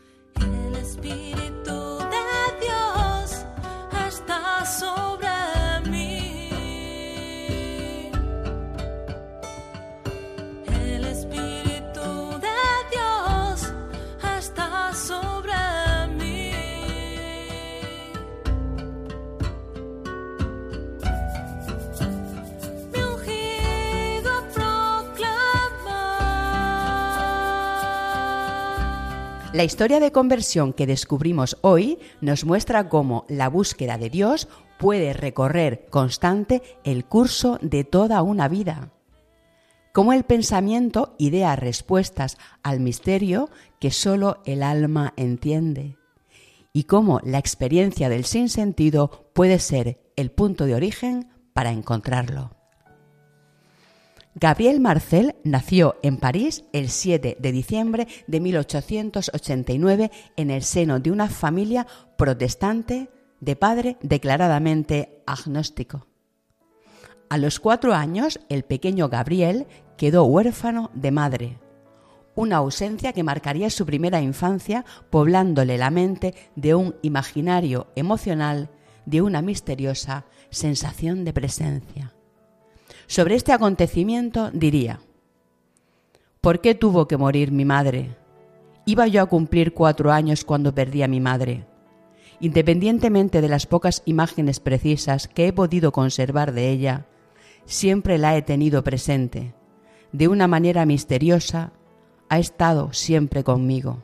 La historia de conversión que descubrimos hoy nos muestra cómo la búsqueda de Dios puede recorrer constante el curso de toda una vida. Cómo el pensamiento idea respuestas al misterio que sólo el alma entiende. Y cómo la experiencia del sinsentido puede ser el punto de origen para encontrarlo. Gabriel Marcel nació en París el 7 de diciembre de 1889 en el seno de una familia protestante de padre declaradamente agnóstico. A los cuatro años, el pequeño Gabriel quedó huérfano de madre, una ausencia que marcaría su primera infancia poblándole la mente de un imaginario emocional, de una misteriosa sensación de presencia. Sobre este acontecimiento diría, ¿por qué tuvo que morir mi madre? Iba yo a cumplir cuatro años cuando perdí a mi madre. Independientemente de las pocas imágenes precisas que he podido conservar de ella, siempre la he tenido presente. De una manera misteriosa, ha estado siempre conmigo.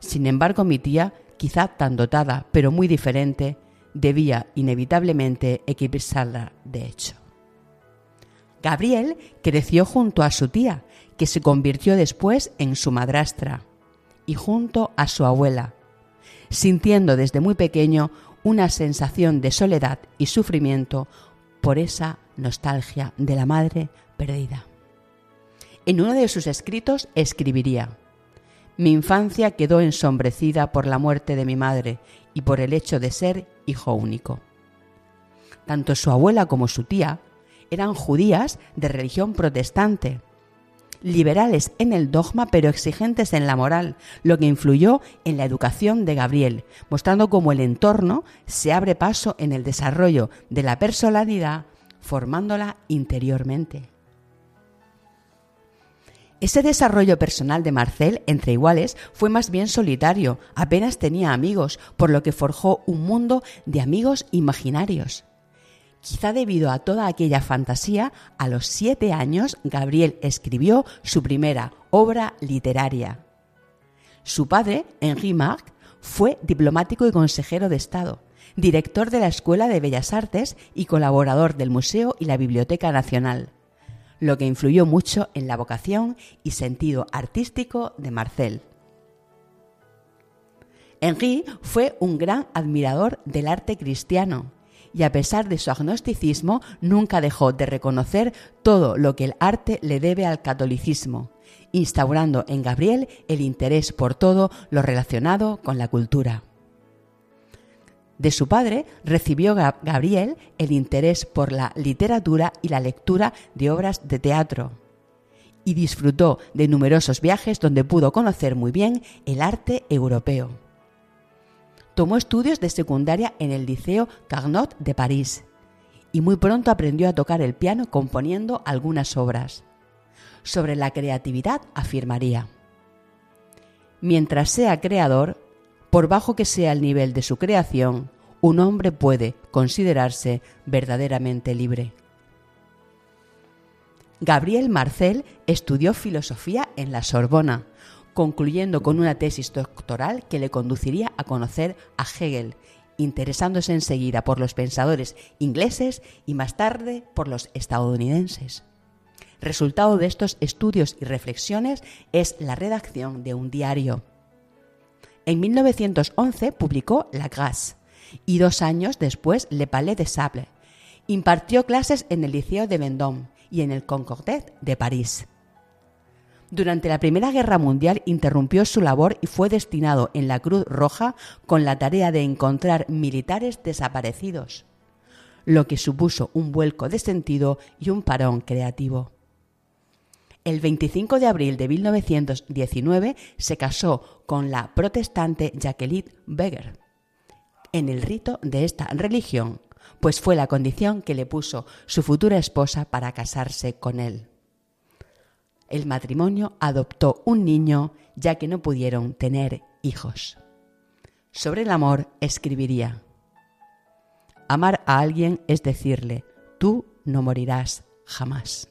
Sin embargo, mi tía, quizá tan dotada, pero muy diferente, debía inevitablemente eclipsarla de hecho. Gabriel creció junto a su tía, que se convirtió después en su madrastra, y junto a su abuela, sintiendo desde muy pequeño una sensación de soledad y sufrimiento por esa nostalgia de la madre perdida. En uno de sus escritos escribiría, Mi infancia quedó ensombrecida por la muerte de mi madre y por el hecho de ser hijo único. Tanto su abuela como su tía eran judías de religión protestante, liberales en el dogma pero exigentes en la moral, lo que influyó en la educación de Gabriel, mostrando cómo el entorno se abre paso en el desarrollo de la personalidad, formándola interiormente. Ese desarrollo personal de Marcel entre iguales fue más bien solitario, apenas tenía amigos, por lo que forjó un mundo de amigos imaginarios. Quizá debido a toda aquella fantasía, a los siete años Gabriel escribió su primera obra literaria. Su padre, Henri Marc, fue diplomático y consejero de Estado, director de la Escuela de Bellas Artes y colaborador del Museo y la Biblioteca Nacional, lo que influyó mucho en la vocación y sentido artístico de Marcel. Henri fue un gran admirador del arte cristiano y a pesar de su agnosticismo nunca dejó de reconocer todo lo que el arte le debe al catolicismo, instaurando en Gabriel el interés por todo lo relacionado con la cultura. De su padre recibió Gabriel el interés por la literatura y la lectura de obras de teatro y disfrutó de numerosos viajes donde pudo conocer muy bien el arte europeo. Tomó estudios de secundaria en el Liceo Carnot de París y muy pronto aprendió a tocar el piano componiendo algunas obras. Sobre la creatividad afirmaría, Mientras sea creador, por bajo que sea el nivel de su creación, un hombre puede considerarse verdaderamente libre. Gabriel Marcel estudió filosofía en la Sorbona, concluyendo con una tesis doctoral que le conduciría a conocer a Hegel, interesándose enseguida por los pensadores ingleses y más tarde por los estadounidenses. Resultado de estos estudios y reflexiones es la redacción de un diario. En 1911 publicó La Grasse y dos años después Le Palais de Sable. Impartió clases en el Liceo de Vendôme y en el Concordet de París. Durante la Primera Guerra Mundial interrumpió su labor y fue destinado en la Cruz Roja con la tarea de encontrar militares desaparecidos, lo que supuso un vuelco de sentido y un parón creativo. El 25 de abril de 1919 se casó con la protestante Jacqueline Beger en el rito de esta religión, pues fue la condición que le puso su futura esposa para casarse con él. El matrimonio adoptó un niño ya que no pudieron tener hijos. Sobre el amor escribiría, Amar a alguien es decirle, tú no morirás jamás.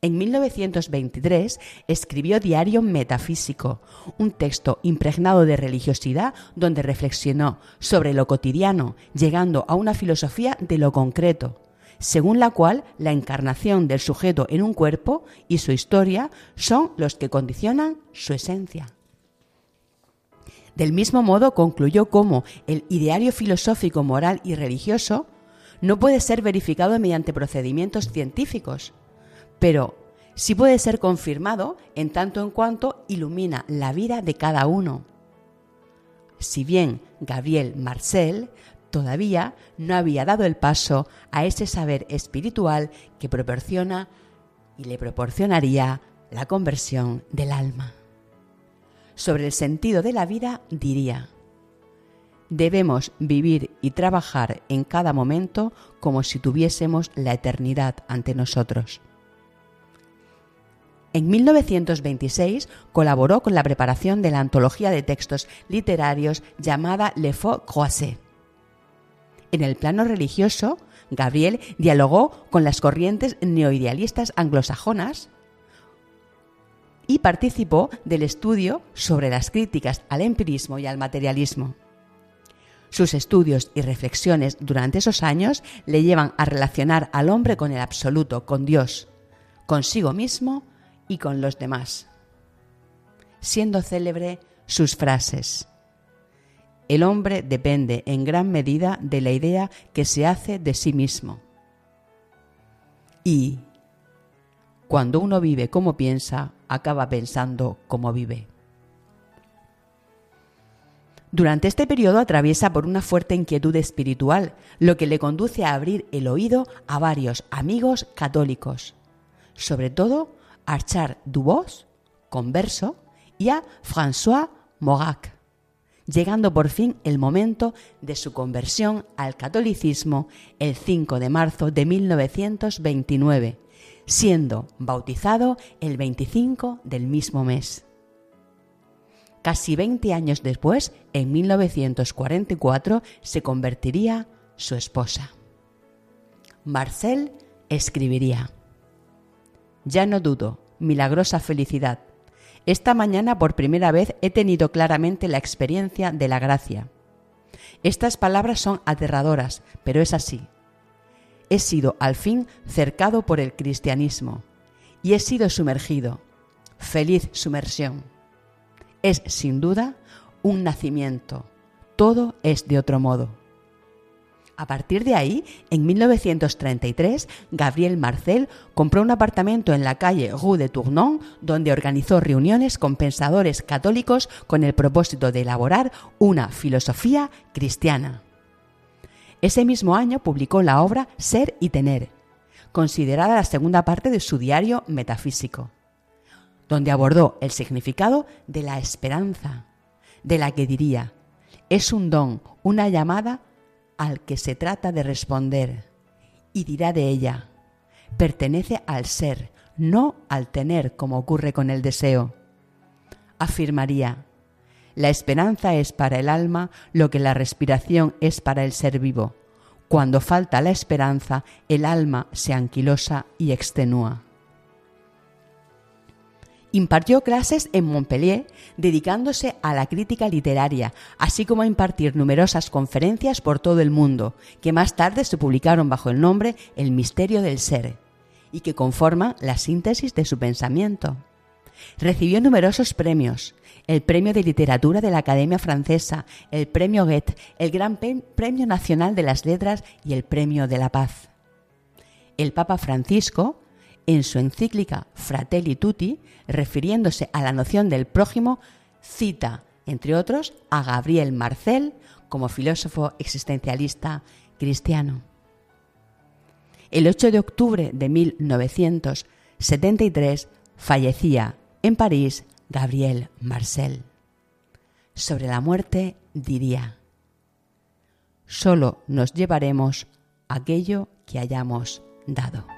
En 1923 escribió Diario Metafísico, un texto impregnado de religiosidad donde reflexionó sobre lo cotidiano, llegando a una filosofía de lo concreto, según la cual la encarnación del sujeto en un cuerpo y su historia son los que condicionan su esencia. Del mismo modo concluyó cómo el ideario filosófico, moral y religioso no puede ser verificado mediante procedimientos científicos, pero sí puede ser confirmado en tanto en cuanto ilumina la vida de cada uno. Si bien Gabriel Marcel todavía no había dado el paso a ese saber espiritual que proporciona y le proporcionaría la conversión del alma. Sobre el sentido de la vida diría, debemos vivir y trabajar en cada momento como si tuviésemos la eternidad ante nosotros. En 1926 colaboró con la preparación de la antología de textos literarios llamada Le Faux Croisé. En el plano religioso, Gabriel dialogó con las corrientes neoidealistas anglosajonas y participó del estudio sobre las críticas al empirismo y al materialismo. Sus estudios y reflexiones durante esos años le llevan a relacionar al hombre con el absoluto, con Dios, consigo mismo y con los demás, siendo célebre sus frases. El hombre depende en gran medida de la idea que se hace de sí mismo. Y cuando uno vive como piensa, acaba pensando como vive. Durante este periodo atraviesa por una fuerte inquietud espiritual, lo que le conduce a abrir el oído a varios amigos católicos, sobre todo a Charles Dubos, converso, y a François Maurac, llegando por fin el momento de su conversión al catolicismo el 5 de marzo de 1929, siendo bautizado el 25 del mismo mes. Casi 20 años después, en 1944, se convertiría su esposa. Marcel escribiría, Ya no dudo, milagrosa felicidad. Esta mañana por primera vez he tenido claramente la experiencia de la gracia. Estas palabras son aterradoras, pero es así. He sido al fin cercado por el cristianismo y he sido sumergido. Feliz sumersión. Es sin duda un nacimiento. Todo es de otro modo. A partir de ahí, en 1933, Gabriel Marcel compró un apartamento en la calle Rue de Tournon, donde organizó reuniones con pensadores católicos con el propósito de elaborar una filosofía cristiana. Ese mismo año publicó la obra Ser y Tener, considerada la segunda parte de su diario metafísico, donde abordó el significado de la esperanza, de la que diría, es un don, una llamada al que se trata de responder, y dirá de ella, pertenece al ser, no al tener como ocurre con el deseo. Afirmaría, la esperanza es para el alma lo que la respiración es para el ser vivo. Cuando falta la esperanza, el alma se anquilosa y extenúa. Impartió clases en Montpellier dedicándose a la crítica literaria, así como a impartir numerosas conferencias por todo el mundo, que más tarde se publicaron bajo el nombre El misterio del ser, y que conforman la síntesis de su pensamiento. Recibió numerosos premios, el Premio de Literatura de la Academia Francesa, el Premio Goethe, el Gran Premio Nacional de las Letras y el Premio de la Paz. El Papa Francisco en su encíclica Fratelli Tutti, refiriéndose a la noción del prójimo, cita, entre otros, a Gabriel Marcel como filósofo existencialista cristiano. El 8 de octubre de 1900 73 fallecía en París Gabriel Marcel. Sobre la muerte diría, solo nos llevaremos aquello que hayamos dado.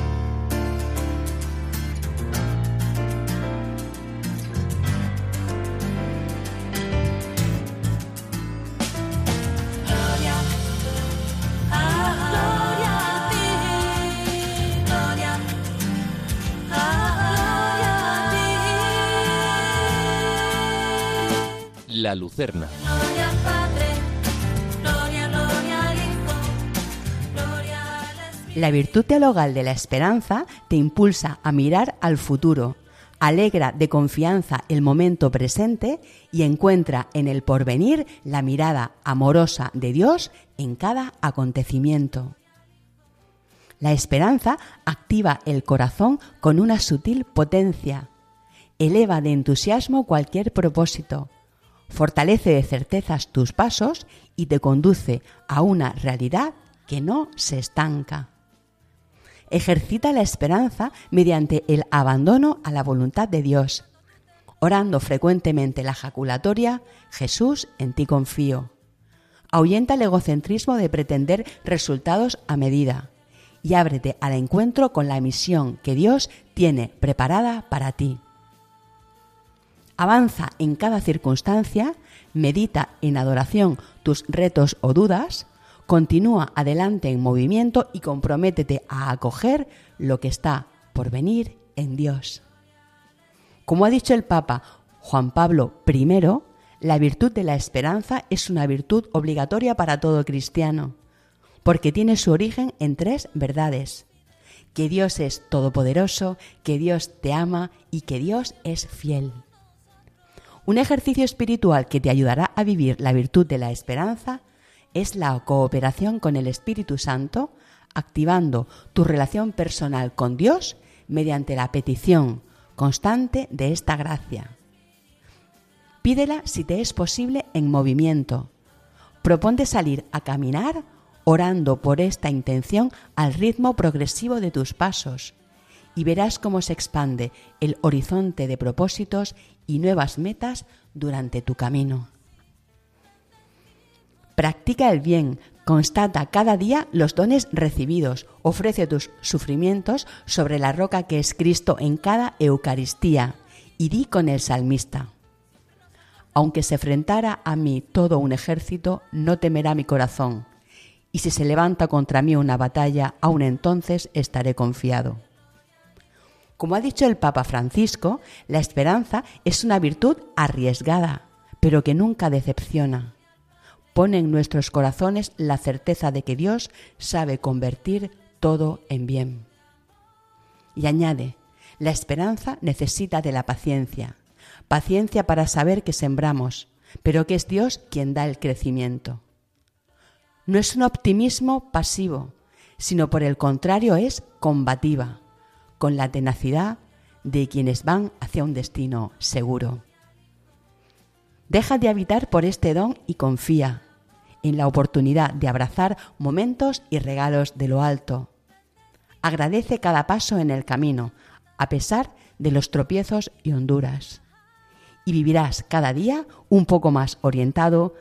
Al Espíritu. La virtud teologal de la esperanza te impulsa a mirar al futuro, alegra de confianza el momento presente y encuentra en el porvenir la mirada amorosa de Dios en cada acontecimiento. La esperanza activa el corazón con una sutil potencia, eleva de entusiasmo cualquier propósito, fortalece de certezas tus pasos y te conduce a una realidad que no se estanca. Ejercita la esperanza mediante el abandono a la voluntad de Dios, orando frecuentemente la jaculatoria Jesús, en ti confío. Ahuyenta el egocentrismo de pretender resultados a medida y ábrete al encuentro con la misión que Dios tiene preparada para ti. Avanza en cada circunstancia, medita en adoración tus retos o dudas, continúa adelante en movimiento y comprométete a acoger lo que está por venir en Dios. Como ha dicho el Papa Juan Pablo I, la virtud de la esperanza es una virtud obligatoria para todo cristiano, porque tiene su origen en tres verdades. Que Dios es todopoderoso, que Dios te ama y que Dios es fiel. Un ejercicio espiritual que te ayudará a vivir la virtud de la esperanza es la cooperación con el Espíritu Santo, activando tu relación personal con Dios mediante la petición constante de esta gracia. Pídela si te es posible en movimiento. Proponte salir a caminar orando por esta intención al ritmo progresivo de tus pasos y verás cómo se expande el horizonte de propósitos y nuevas metas durante tu camino. Practica el bien, constata cada día los dones recibidos, ofrece tus sufrimientos sobre la roca que es Cristo en cada Eucaristía y di con el salmista. Aunque se enfrentara a mí todo un ejército, no temerá mi corazón, y si se levanta contra mí una batalla, aun entonces estaré confiado. Como ha dicho el Papa Francisco, la esperanza es una virtud arriesgada, pero que nunca decepciona. Pone en nuestros corazones la certeza de que Dios sabe convertir todo en bien. Y añade, la esperanza necesita de la paciencia, paciencia para saber que sembramos, pero que es Dios quien da el crecimiento. No es un optimismo pasivo, sino por el contrario es combativa, con la tenacidad de quienes van hacia un destino seguro. Deja de habitar por este don y confía en la oportunidad de abrazar momentos y regalos de lo alto. Agradece cada paso en el camino, a pesar de los tropiezos y honduras. Y vivirás cada día un poco más orientado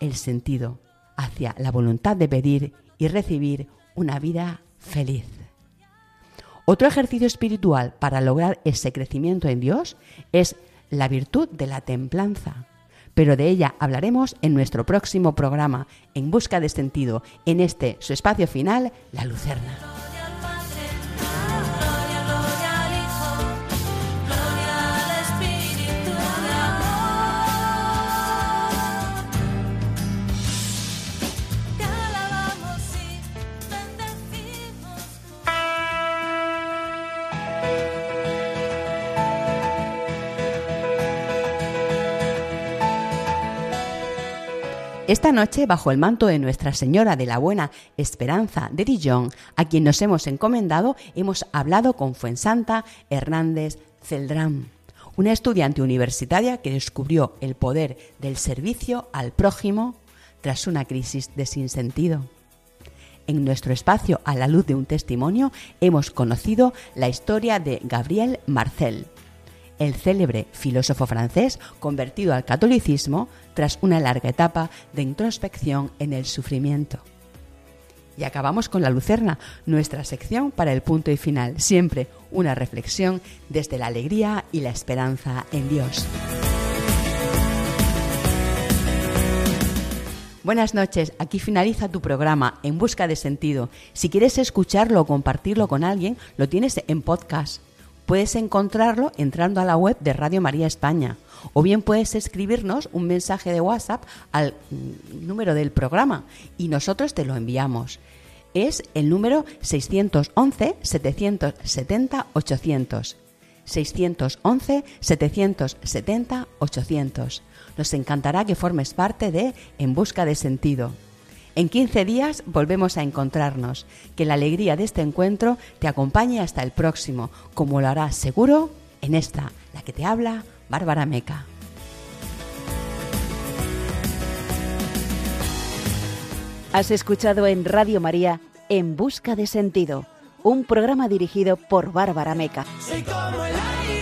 el sentido hacia la voluntad de pedir y recibir una vida feliz. Otro ejercicio espiritual para lograr ese crecimiento en Dios es la virtud de la templanza. Pero de ella hablaremos en nuestro próximo programa, En Busca de Sentido, en este su espacio final, La Lucerna. Esta noche, bajo el manto de Nuestra Señora de la Buena Esperanza de Dijon, a quien nos hemos encomendado, hemos hablado con Fuensanta Hernández Celdrán, una estudiante universitaria que descubrió el poder del servicio al prójimo tras una crisis de sinsentido. En nuestro espacio, a la luz de un testimonio, hemos conocido la historia de Gabriel Marcel, el célebre filósofo francés convertido al catolicismo tras una larga etapa de introspección en el sufrimiento. Y acabamos con la Lucerna, nuestra sección para el punto y final, siempre una reflexión desde la alegría y la esperanza en Dios. Buenas noches, aquí finaliza tu programa En Busca de Sentido. Si quieres escucharlo o compartirlo con alguien, lo tienes en podcast. Puedes encontrarlo entrando a la web de Radio María España o bien puedes escribirnos un mensaje de WhatsApp al mm, número del programa y nosotros te lo enviamos. Es el número 611-770-800. 611-770-800. Nos encantará que formes parte de En Busca de Sentido. En 15 días volvemos a encontrarnos. Que la alegría de este encuentro te acompañe hasta el próximo, como lo hará seguro en esta, la que te habla, Bárbara Meca. Has escuchado en Radio María En Busca de Sentido, un programa dirigido por Bárbara Meca. Soy como el aire